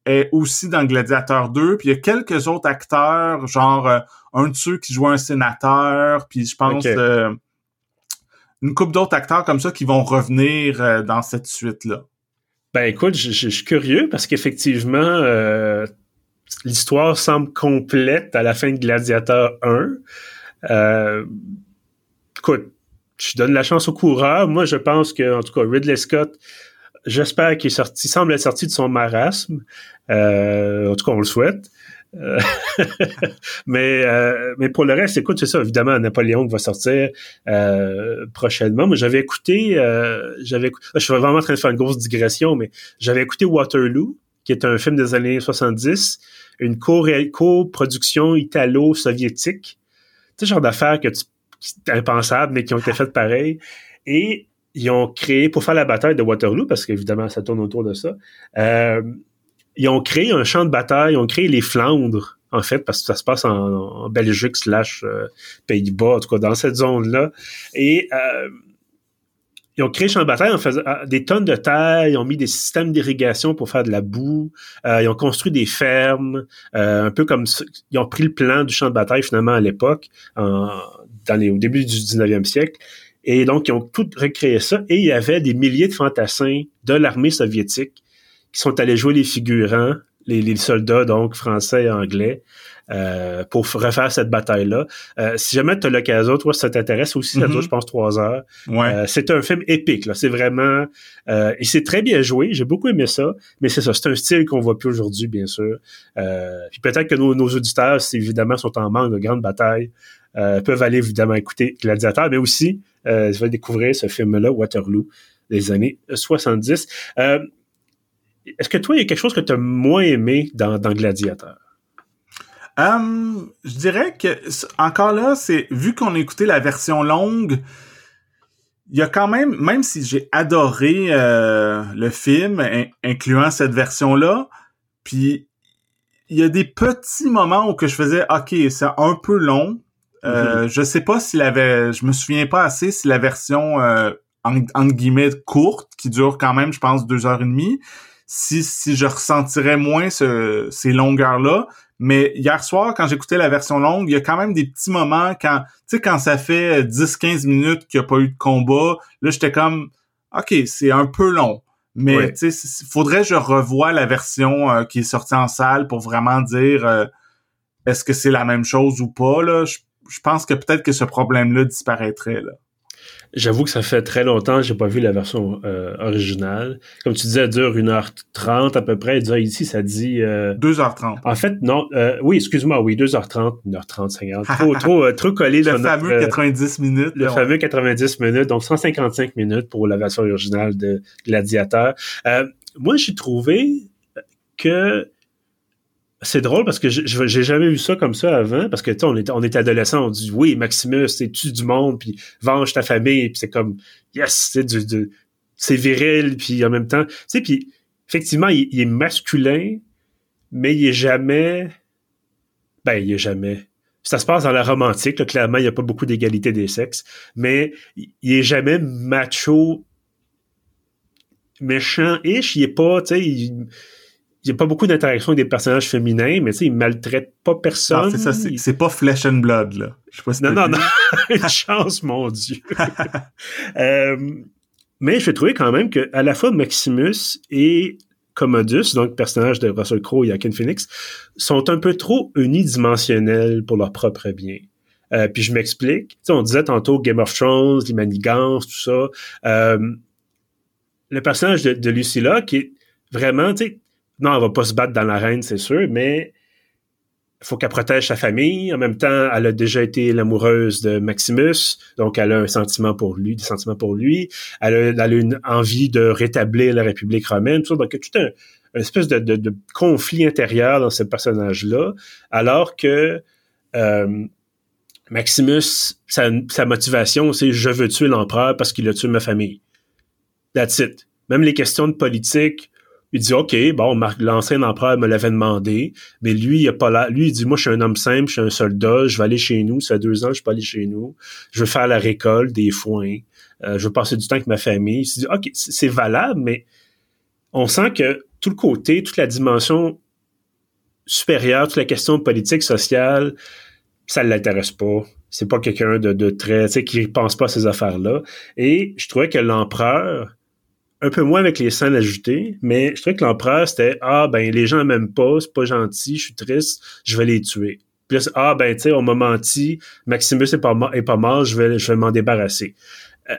est aussi dans Gladiateur 2. Puis il y a quelques autres acteurs, genre euh, un de ceux qui joue un sénateur, puis je pense euh, une couple d'autres acteurs comme ça qui vont revenir euh, dans cette suite-là. Ben écoute, je, suis curieux parce qu'effectivement, l'histoire semble complète à la fin de Gladiateur 1. écoute, je donne la chance au coureur. Moi, je pense que, en tout cas, Ridley Scott j'espère qu'il sorti, semble être sorti de son marasme. Euh, en tout cas, on le souhaite. Euh, mais euh, mais pour le reste, écoute, c'est ça. Évidemment, Napoléon va sortir prochainement. Moi, j'avais écouté, j'avais, je suis vraiment en train de faire une grosse digression, mais j'avais écouté Waterloo, qui est un film des années 70, une co-production italo-soviétique. Tu sais, genre d'affaires que tu, impensables, mais qui ont été faites pareil. Et ils ont créé, pour faire la bataille de Waterloo, parce qu'évidemment, ça tourne autour de ça, euh, ils ont créé un champ de bataille, ils ont créé les Flandres, en fait, parce que ça se passe en, Belgique slash euh, Pays-Bas, en tout cas dans cette zone-là. Et euh, ils ont créé champ de bataille en faisant des tonnes de terre, ils ont mis des systèmes d'irrigation pour faire de la boue, ils ont construit des fermes, un peu comme ils ont pris le plan du champ de bataille finalement à l'époque, au début du 19e siècle. Et donc, ils ont tout recréé ça. Et il y avait des milliers de fantassins de l'armée soviétique qui sont allés jouer les figurants, les, soldats, donc français et anglais, euh, pour refaire cette bataille-là. Euh, si jamais tu as l'occasion, toi, ça t'intéresse aussi, ça mm-hmm. je pense, trois heures. Euh, c'est un film épique, là. C'est vraiment... et c'est très bien joué. J'ai beaucoup aimé ça. Mais c'est ça, c'est un style qu'on voit plus aujourd'hui, bien sûr. puis peut-être que nos, nos auditeurs, évidemment, sont en manque de grandes batailles, peuvent aller, évidemment, écouter Gladiateur, mais aussi euh, je vais découvrir ce film-là, Waterloo, des années 70. Euh, est-ce que toi, il y a quelque chose que tu as moins aimé dans, Gladiateur? Euh, je dirais que encore là, c'est vu qu'on a écouté la version longue, il y a quand même, même si j'ai adoré le film, incluant cette version-là, puis il y a des petits moments où que je faisais, ok, c'est un peu long, euh, mhm. Je sais pas s'il avait, je me souviens pas assez si la version euh, entre guillemets courte, qui dure quand même, je pense, deux heures et demie, si, si je ressentirais moins ce, ces longueurs-là. Mais hier soir, quand j'écoutais la version longue, il y a quand même des petits moments quand, tu sais, quand ça fait 10-15 minutes qu'il n'y a pas eu de combat, là, j'étais comme, OK, c'est un peu long. Mais, tu sais, faudrait que je revoie la version euh, qui est sortie en salle pour vraiment dire, euh, est-ce que c'est la même chose ou pas, là? Je pense que peut-être que ce problème-là disparaîtrait. Là. J'avoue que ça fait très longtemps que j'ai pas vu la version euh, originale. Comme tu disais, elle dure 1h30 à peu près. ici, ça dit... Euh... 2h30. En fait, non. Euh, oui, excuse-moi, oui, 2h30, 1h30, 50. Trop, trop, euh, trop collé. Le fameux 90 minutes. Le fameux 90 minutes, donc 155 minutes pour la version originale de Gladiateur. moi, j'ai trouvé que c'est drôle parce que j'ai jamais vu ça comme ça avant parce que tu on était on était adolescent on dit oui Maximus c'est tu du monde puis venge ta famille puis c'est comme yes c'est du, c'est viril puis en même temps tu sais puis effectivement il, est masculin mais il est jamais ben il est jamais. Ça se passe dans la romantique clairement il y a pas beaucoup d'égalité des sexes mais il est jamais macho méchant ish il est pas tu sais il n'y a pas beaucoup d'interaction avec des personnages féminins, mais tu sais, il maltraite pas personne. c'est ça, c'est pas flesh and blood, là. Je sais pas si non, non, non. Une chance, mon Dieu. euh, mais je vais trouver quand même que à la fois Maximus et Commodus, donc personnage de Russell Crowe et Akin Phoenix, sont un peu trop unidimensionnels pour leur propre bien. Euh, puis je m'explique. sais, on disait tantôt Game of Thrones, les manigances, tout ça. Euh, le personnage de, de Lucilla, qui est vraiment, tu sais, non, elle va pas se battre dans l'arène, c'est sûr, mais il faut qu'elle protège sa famille. En même temps, elle a déjà été l'amoureuse de Maximus, donc elle a un sentiment pour lui, des sentiments pour lui. Elle a, une envie de rétablir la République romaine, tout ça. Donc, tout un, espèce de, conflit intérieur dans ce personnage-là, alors que euh, Maximus, sa, sa motivation, c'est je veux tuer l'empereur parce qu'il a tué ma famille. That's it. Même les questions de politique, il dit OK, bon, l'ancien empereur me l'avait demandé, mais lui, il a pas là. Lui, il dit Moi, je suis un homme simple, je suis un soldat, je vais aller chez nous, ça fait deux ans, je suis pas allé chez nous. Je veux faire la récolte des foins. Euh, je veux passer du temps avec ma famille. Il dit OK, c'est valable, mais on sent que tout le côté, toute la dimension supérieure, toute la question politique, sociale, ça ne l'intéresse pas. C'est pas quelqu'un de, de très, tu sais, qui pense pas à ces affaires-là. Et je trouvais que l'empereur, un peu moins avec les scènes ajoutées, mais je trouvais que l'empereur, c'était Ah, ben, les gens m'aiment pas, c'est pas gentil, je suis triste, je vais les tuer. Puis là, ah, ben, tu sais, on m'a menti, Maximus est pas, est pas mort, je vais, je vais m'en débarrasser. Euh,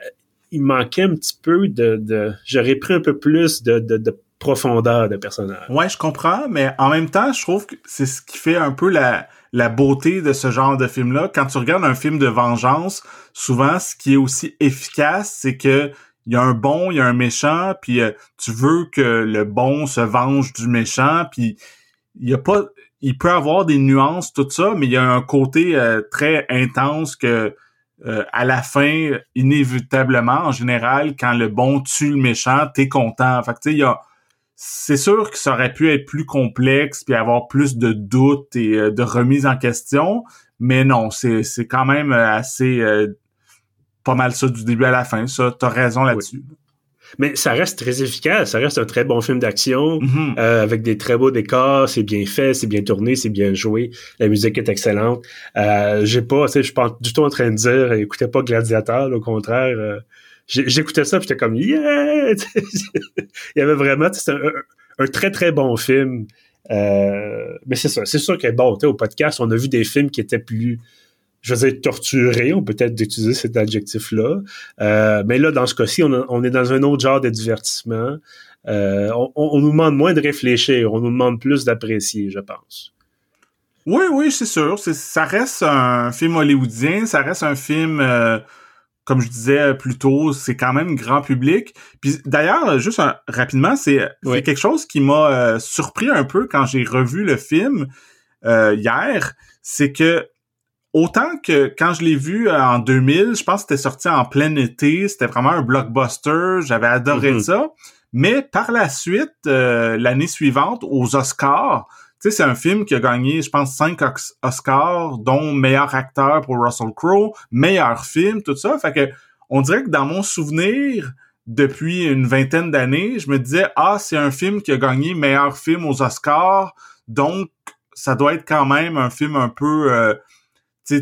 il manquait un petit peu de. de J'aurais pris un peu plus de, de, de, profondeur de personnage. Ouais, je comprends, mais en même temps, je trouve que c'est ce qui fait un peu la, la beauté de ce genre de film-là. Quand tu regardes un film de vengeance, souvent, ce qui est aussi efficace, c'est que il y a un bon, il y a un méchant, puis euh, tu veux que le bon se venge du méchant, puis il y a pas, il peut avoir des nuances tout ça, mais il y a un côté euh, très intense que euh, à la fin, inévitablement, en général, quand le bon tue le méchant, t'es content. Fait que tu sais, il y a, c'est sûr que ça aurait pu être plus complexe puis avoir plus de doutes et de remise en question, mais non, c'est c'est quand même assez pas mal ça du début à la fin. Ça, t'as raison là-dessus. Mais ça reste très efficace. Ça reste un très bon film d'action mm-hmm. euh, avec des très beaux décors. C'est bien fait, c'est bien tourné, c'est bien joué. La musique est excellente. Euh, j'ai pas, tu sais, je suis pas du tout en train de dire, écoutez pas Gladiateur. Au contraire, euh, j'écoutais ça, j'étais comme yeah. Il y avait vraiment, un, un, très très bon film. mais c'est ça, c'est sûr que bon, au podcast, on a vu des films qui étaient plus je veux dire, torturé, on peut être d'utiliser cet adjectif-là. Euh, mais là, dans ce cas-ci, on, est dans un autre genre de divertissement. Euh, on, nous demande moins de réfléchir, on nous demande plus d'apprécier, je pense. Oui, oui, c'est sûr. Ça reste un film hollywoodien, ça reste un film, euh, comme je disais plus tôt, c'est quand même grand public. Puis d'ailleurs, juste rapidement, c'est quelque chose qui m'a surpris un peu quand j'ai revu le film hier, c'est que autant que quand je l'ai vu euh, en 2000, je pense que c'était sorti en plein été, c'était vraiment un blockbuster, j'avais adoré mm-hmm. ça. Mais par la suite, euh, l'année suivante, aux Oscars, tu sais, c'est un film qui a gagné, je pense, cinq Oscars, dont meilleur acteur pour Russell Crowe, meilleur film, tout ça. Fait que on dirait que dans mon souvenir, depuis une vingtaine d'années, je me disais ah c'est un film qui a gagné meilleur film aux Oscars, donc ça doit être quand même un film un peu euh,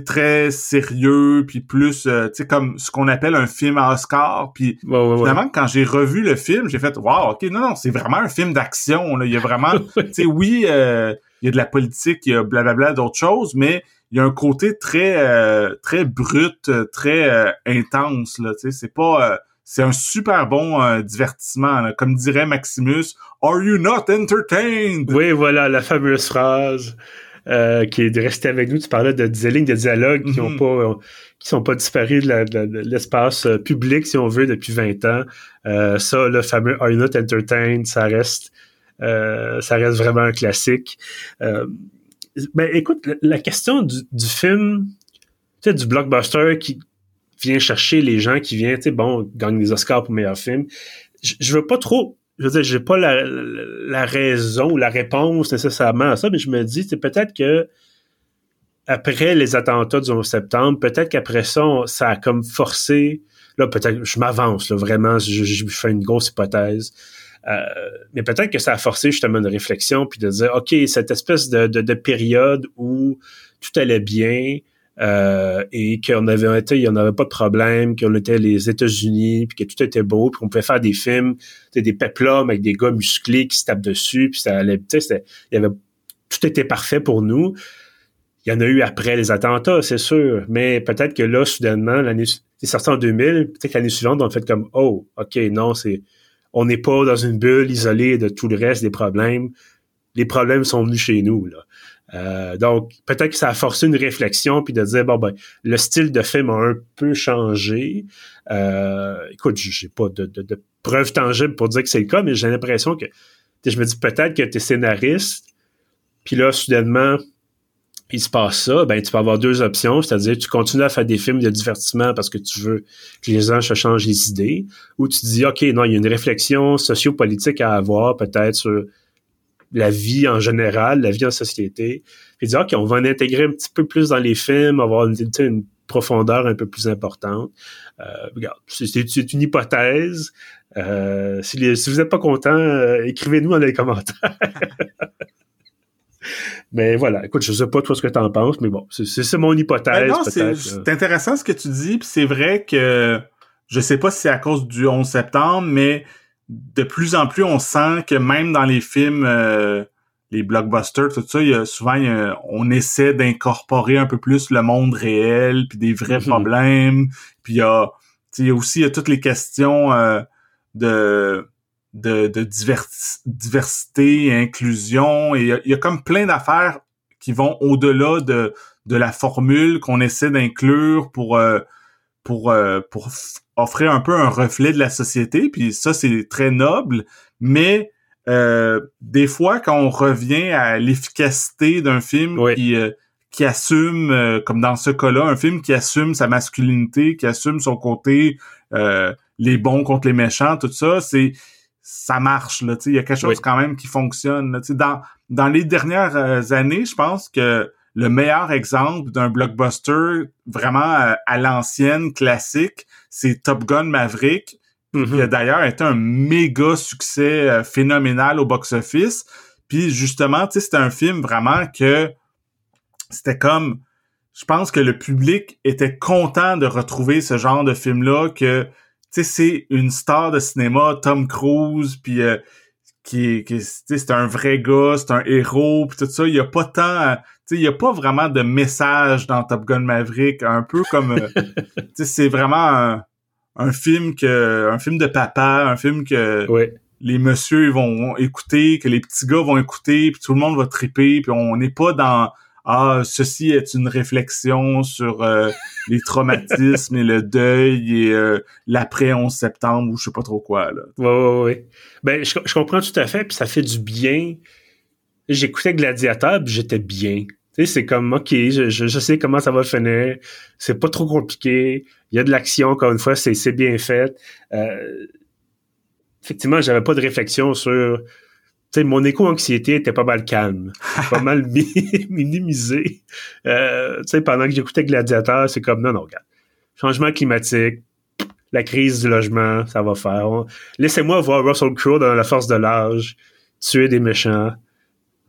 très sérieux puis plus euh, tu sais comme ce qu'on appelle un film à Oscar puis finalement quand j'ai revu le film j'ai fait waouh ok non non c'est vraiment un film d'action là. Il y a vraiment tu sais oui euh, il y a de la politique il y a blablabla d'autres choses mais il y a un côté très euh, très brut très intense là tu sais. C'est pas c'est un super bon divertissement comme dirait Maximus are you not entertained? Oui voilà la fameuse phrase euh, qui est rester avec nous. Tu parlais de des lignes de dialogue qui ont mhm. pas qui sont pas disparues de, l'espace euh, public, si on veut, depuis 20 ans. Euh, ça, le fameux Are You Not Entertained, ça reste ça reste vraiment un classique. ben écoute, la question du, du film, tu sais, du blockbuster qui vient chercher les gens qui viennent, tu sais, bon, gagne des Oscars pour meilleur film. Je, je veux pas trop je veux dire, j'ai pas la, raison ou la réponse nécessairement à ça, mais je me dis, c'est peut-être que après les attentats du 11 septembre, peut-être qu'après ça, ça a comme forcé, là, peut-être, je m'avance, là, vraiment, je, fais une grosse hypothèse, euh, mais peut-être que ça a forcé justement une réflexion, puis de dire, OK, cette espèce de période où tout allait bien, euh, et qu'on avait été, il n'y en avait pas de problème, qu'on était les États-Unis, puis que tout était beau, puis qu'on pouvait faire des films, des peplums avec des gars musclés qui se tapent dessus, puis ça allait, il y avait, tout était parfait pour nous. Il y en a eu après les attentats, c'est sûr, mais peut-être que là, soudainement, l'année, c'est sorti en 2000, peut-être l'année suivante, on fait comme, oh, ok, non, c'est, on n'est pas dans une bulle isolée de tout le reste des problèmes. Les problèmes sont venus chez nous, là. Euh, donc, peut-être que ça a forcé une réflexion puis de dire bon ben le style de film a un peu changé. Euh, écoute, j'ai pas de, de, preuves tangibles pour dire que c'est le cas, mais j'ai l'impression que je me dis peut-être que tu es scénariste, puis là, soudainement, il se passe ça, ben tu peux avoir deux options, c'est-à-dire tu continues à faire des films de divertissement parce que tu veux que les gens se changent les idées, ou tu dis OK, non, il y a une réflexion sociopolitique à avoir peut-être sur la vie en général, la vie en société. Puis dire, OK, on va en intégrer un petit peu plus dans les films, avoir une, une profondeur un peu plus importante. Euh, regarde, c'est une hypothèse. Euh, si, vous n'êtes pas content, euh, écrivez-nous dans les commentaires. mais voilà, écoute, je sais pas toi ce que tu en penses, mais bon, c'est mon hypothèse. Ben c'est intéressant ce que tu dis, puis c'est vrai que je sais pas si c'est à cause du 11 septembre, mais de plus en plus, on sent que même dans les films, euh, les blockbusters, tout ça, il y a, souvent, on essaie d'incorporer un peu plus le monde réel, puis des vrais mhm. problèmes. Puis il y a, il y a aussi il y a toutes les questions euh, de de, de diversité, inclusion, et il y, a, comme plein d'affaires qui vont au-delà de, de la formule qu'on essaie d'inclure pour euh, pour pour offrir un peu un reflet de la société, puis ça, c'est très noble, mais euh, des fois, quand on revient à l'efficacité d'un film qui, euh, qui assume, euh, comme dans ce cas-là, un film qui assume sa masculinité, qui assume son côté les bons contre les méchants, tout ça, c'est ça marche là. Il y a quelque chose quand même qui fonctionne. Là, dans dans les dernières années, je pense que le meilleur exemple d'un blockbuster vraiment à l'ancienne, classique, c'est Top Gun Maverick, qui a d'ailleurs été un méga succès euh, phénoménal au box-office. Puis justement, tu sais, c'était un film vraiment que c'était comme je pense que le public était content de retrouver ce genre de film-là que tu sais c'est une star de cinéma Tom Cruise puis euh, qui, qui c'est un vrai gars, c'est un héros puis tout ça, il y a pas tant il y a pas vraiment de message dans Top Gun Maverick, un peu comme euh, c'est vraiment un, un, film que un film de papa, un film que les messieurs vont, écouter, que les petits gars vont écouter, puis tout le monde va triper, puis on n'est pas dans ah, ceci est une réflexion sur euh, les traumatismes et le deuil et euh, l'après 11 septembre ou je sais pas trop quoi. Là. Ouais, ouais, ouais. Ben, je, comprends tout à fait, puis ça fait du bien. J'écoutais Gladiateur, puis j'étais bien. Tu sais, c'est comme, OK, je, je, sais comment ça va finir. C'est pas trop compliqué. Il y a de l'action, encore une fois, c'est bien fait. Euh, effectivement, j'avais pas de réflexion sur sais, mon éco-anxiété était pas mal calme, pas mal minimisé. Euh, tu sais, pendant que j'écoutais Gladiateur, c'est comme non, non, regarde. Changement climatique, la crise du logement, ça va faire. Laissez-moi voir Russell Crowe dans la force de l'âge, tuer des méchants.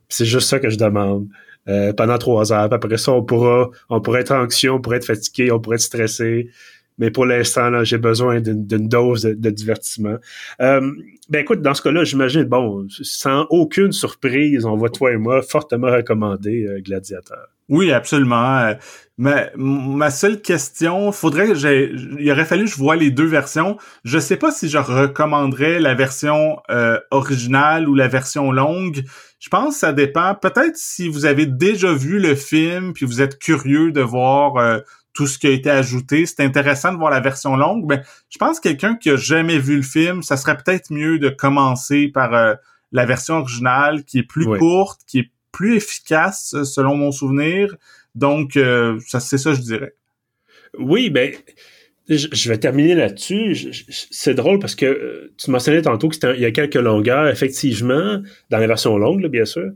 C'est juste ça que je demande. Euh, pendant trois heures. après ça, on pourra, on pourrait être anxieux, on pourrait être fatigué, on pourrait être stressé. Mais pour l'instant, j'ai besoin d'une dose de, divertissement. Euh, ben écoute, dans ce cas-là, j'imagine, bon, sans aucune surprise, on va toi et moi fortement recommander euh, Gladiateur. Oui, absolument. Euh, mais ma seule question, faudrait il aurait fallu que je vois les deux versions. Je sais pas si je recommanderais la version originale ou la version longue. Je pense que ça dépend. Peut-être si vous avez déjà vu le film puis vous êtes curieux de voir tout ce qui a été ajouté. C'est intéressant de voir la version longue, mais je pense que quelqu'un qui a jamais vu le film, ça serait peut-être mieux de commencer par euh, la version originale qui est plus courte, qui est plus efficace selon mon souvenir. Donc, euh, ça, c'est ça, je dirais. Oui, ben, je, vais terminer là-dessus. C'est drôle parce que euh, tu mentionnais tantôt qu'il y a quelques longueurs, effectivement, dans la version longue, bien sûr.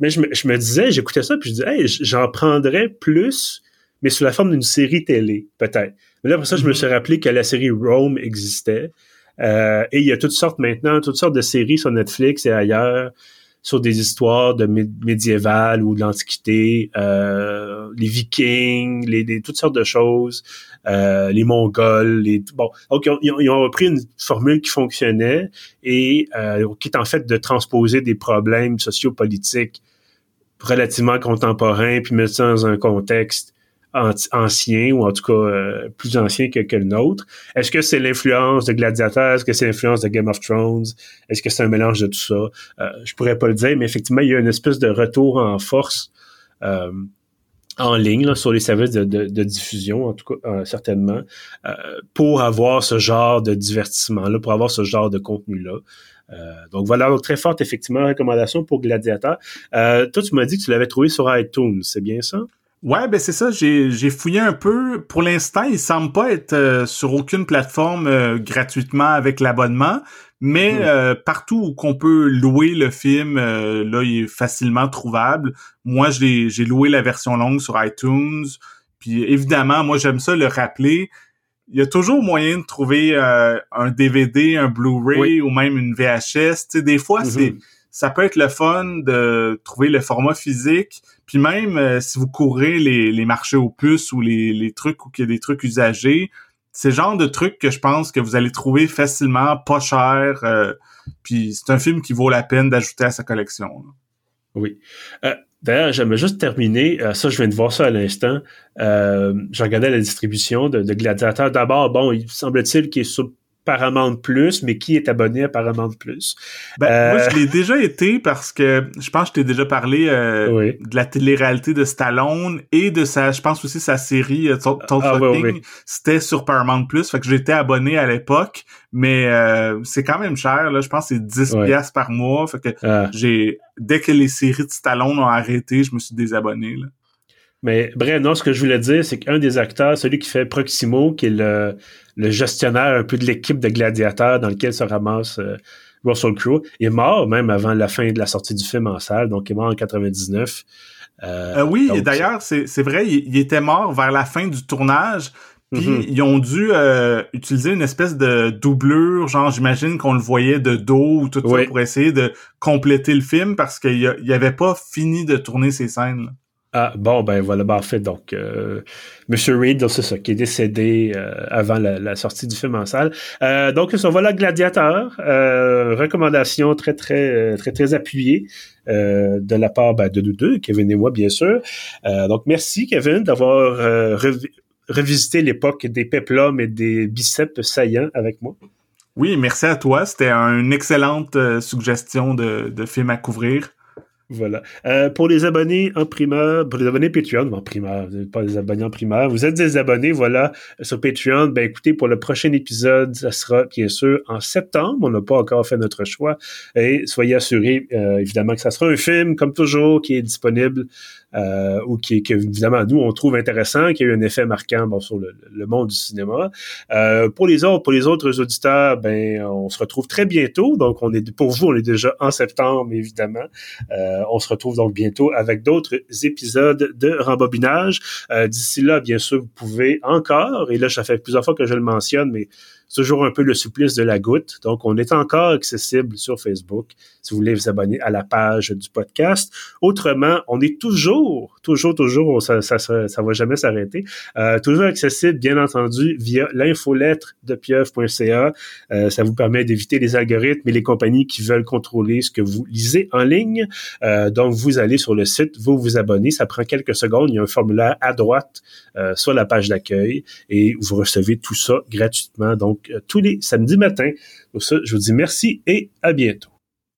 mais je me, je me disais, j'écoutais ça, puis je disais, hey, j'en prendrais plus mais sous la forme d'une série télé, peut-être. Mais là, pour ça, je me suis mhm. rappelé que la série Rome existait. Euh, et il y a toutes sortes maintenant, toutes sortes de séries sur Netflix et ailleurs sur des histoires de médiévales ou de l'Antiquité, euh, les Vikings, les, toutes sortes de choses, euh, les Mongols, les bon, donc ils ont, ils ont, repris une formule qui fonctionnait et euh, qui est en fait de transposer des problèmes sociopolitiques relativement contemporains puis mettre ça dans un contexte ancien ou en tout cas euh, plus ancien que, le nôtre. Est-ce que c'est l'influence de Gladiator? Est-ce que c'est l'influence de Game of Thrones? Est-ce que c'est un mélange de tout ça? Euh, je pourrais pas le dire, mais effectivement, il y a une espèce de retour en force euh, en ligne là, sur les services de, diffusion, en tout cas euh, certainement, pour avoir ce genre de divertissement-là, pour avoir ce genre de contenu-là. donc voilà, donc très forte effectivement recommandation pour Gladiator. toi, tu m'as dit que tu l'avais trouvé sur iTunes, c'est bien ça? Ouais, ben c'est ça, j'ai, fouillé un peu. Pour l'instant, il semble pas être euh, sur aucune plateforme euh, gratuitement avec l'abonnement, mais hmm. euh, partout où qu'on peut louer le film, là, il est facilement trouvable. Moi, j'ai, loué la version longue sur iTunes, Puis évidemment, moi j'aime ça le rappeler. Il y a toujours moyen de trouver euh, un DVD, un Blu-ray ou même une VHS. sais, des fois, c'est mm-hmm. Ça peut être le fun de trouver le format physique. Puis même euh, si vous courez les, marchés aux puces ou les, trucs ou qu'il y a des trucs usagés, c'est le genre de trucs que je pense que vous allez trouver facilement, pas cher. Euh, puis c'est un film qui vaut la peine d'ajouter à sa collection. Oui. Euh, d'ailleurs, j'aimerais juste terminer. Ça, je viens de voir ça à l'instant. Euh, je regardais la distribution de, de Gladiateur. D'abord, bon, il semble-t-il qu'il est sur Paramount Plus, mais qui est abonné à Paramount Plus? Ben, moi, je l'ai déjà été parce que je pense que je t'ai déjà parlé de la télé-réalité de Stallone et de sa, je pense aussi sa série Total ah, C'était sur Paramount Plus, fait que j'étais abonné à l'époque mais euh, c'est quand même cher là. Je pense que c'est 10 pièces par mois. Fait que ah. j'ai dès que les séries de Stallone ont arrêté je me suis désabonné là. Mais bref non ce que je voulais dire c'est qu'un des acteurs celui qui fait Proximo qui est le, le gestionnaire un peu de l'équipe de gladiateurs dans lequel se ramasse euh, Russell Crowe est mort même avant la fin de la sortie du film en salle donc il est mort en 99 euh, euh, oui, d'ailleurs, c'est vrai, il, était mort vers la fin du tournage, puis mm-hmm. ils ont dû euh, utiliser une espèce de doublure, genre j'imagine qu'on le voyait de dos ou tout ça pour essayer de compléter le film parce qu'il y, avait pas fini de tourner ces scènes. Ah bon ben voilà ben, en fait donc euh, Monsieur Reed c'est ça qui est décédé euh, avant la, sortie du film en salle euh, donc ça voilà Gladiateur recommandation très très très très appuyée de la part ben, de nous deux Kevin et moi bien sûr donc merci Kevin d'avoir revisiter l'époque des peplums et des biceps saillants avec moi. Oui, merci à toi. C'était une excellente euh, suggestion de, de film à couvrir. Voilà. Euh, pour les abonnés en primeur, pour les abonnés Patreon, en primeur, pas les abonnés en primeur, vous êtes des abonnés, voilà, sur Patreon. Ben écoutez, pour le prochain épisode, ça sera bien sûr en septembre. On n'a pas encore fait notre choix. Et soyez assurés, euh, évidemment, que ça sera un film, comme toujours, qui est disponible euh, ou qui, qui, évidemment, nous, on trouve intéressant, qui a eu un effet marquant bon, sur le, le, monde du cinéma. Euh, pour les autres, pour les autres auditeurs, ben, on se retrouve très bientôt. Donc, on est pour vous, on est déjà en septembre, évidemment. Euh, on se retrouve donc bientôt avec d'autres épisodes de rembobinage. Euh, d'ici là, bien sûr, vous pouvez encore, et là, ça fait plusieurs fois que je le mentionne, mais toujours un peu le supplice de la goutte. Donc, on est encore accessible sur Facebook si vous voulez vous abonner à la page du podcast. Autrement, on est toujours, toujours, toujours, ça ça, va jamais s'arrêter, euh, toujours accessible, bien entendu, via l'infolettre de pieuvre.ca. Euh, ça vous permet d'éviter les algorithmes et les compagnies qui veulent contrôler ce que vous lisez en ligne. Euh, donc, vous allez sur le site, vous vous abonnez, ça prend quelques secondes. Il y a un formulaire à droite sur la page d'accueil et vous recevez tout ça gratuitement. Donc, euh, tous les samedis matins. Pour ça, je vous dis merci et à bientôt.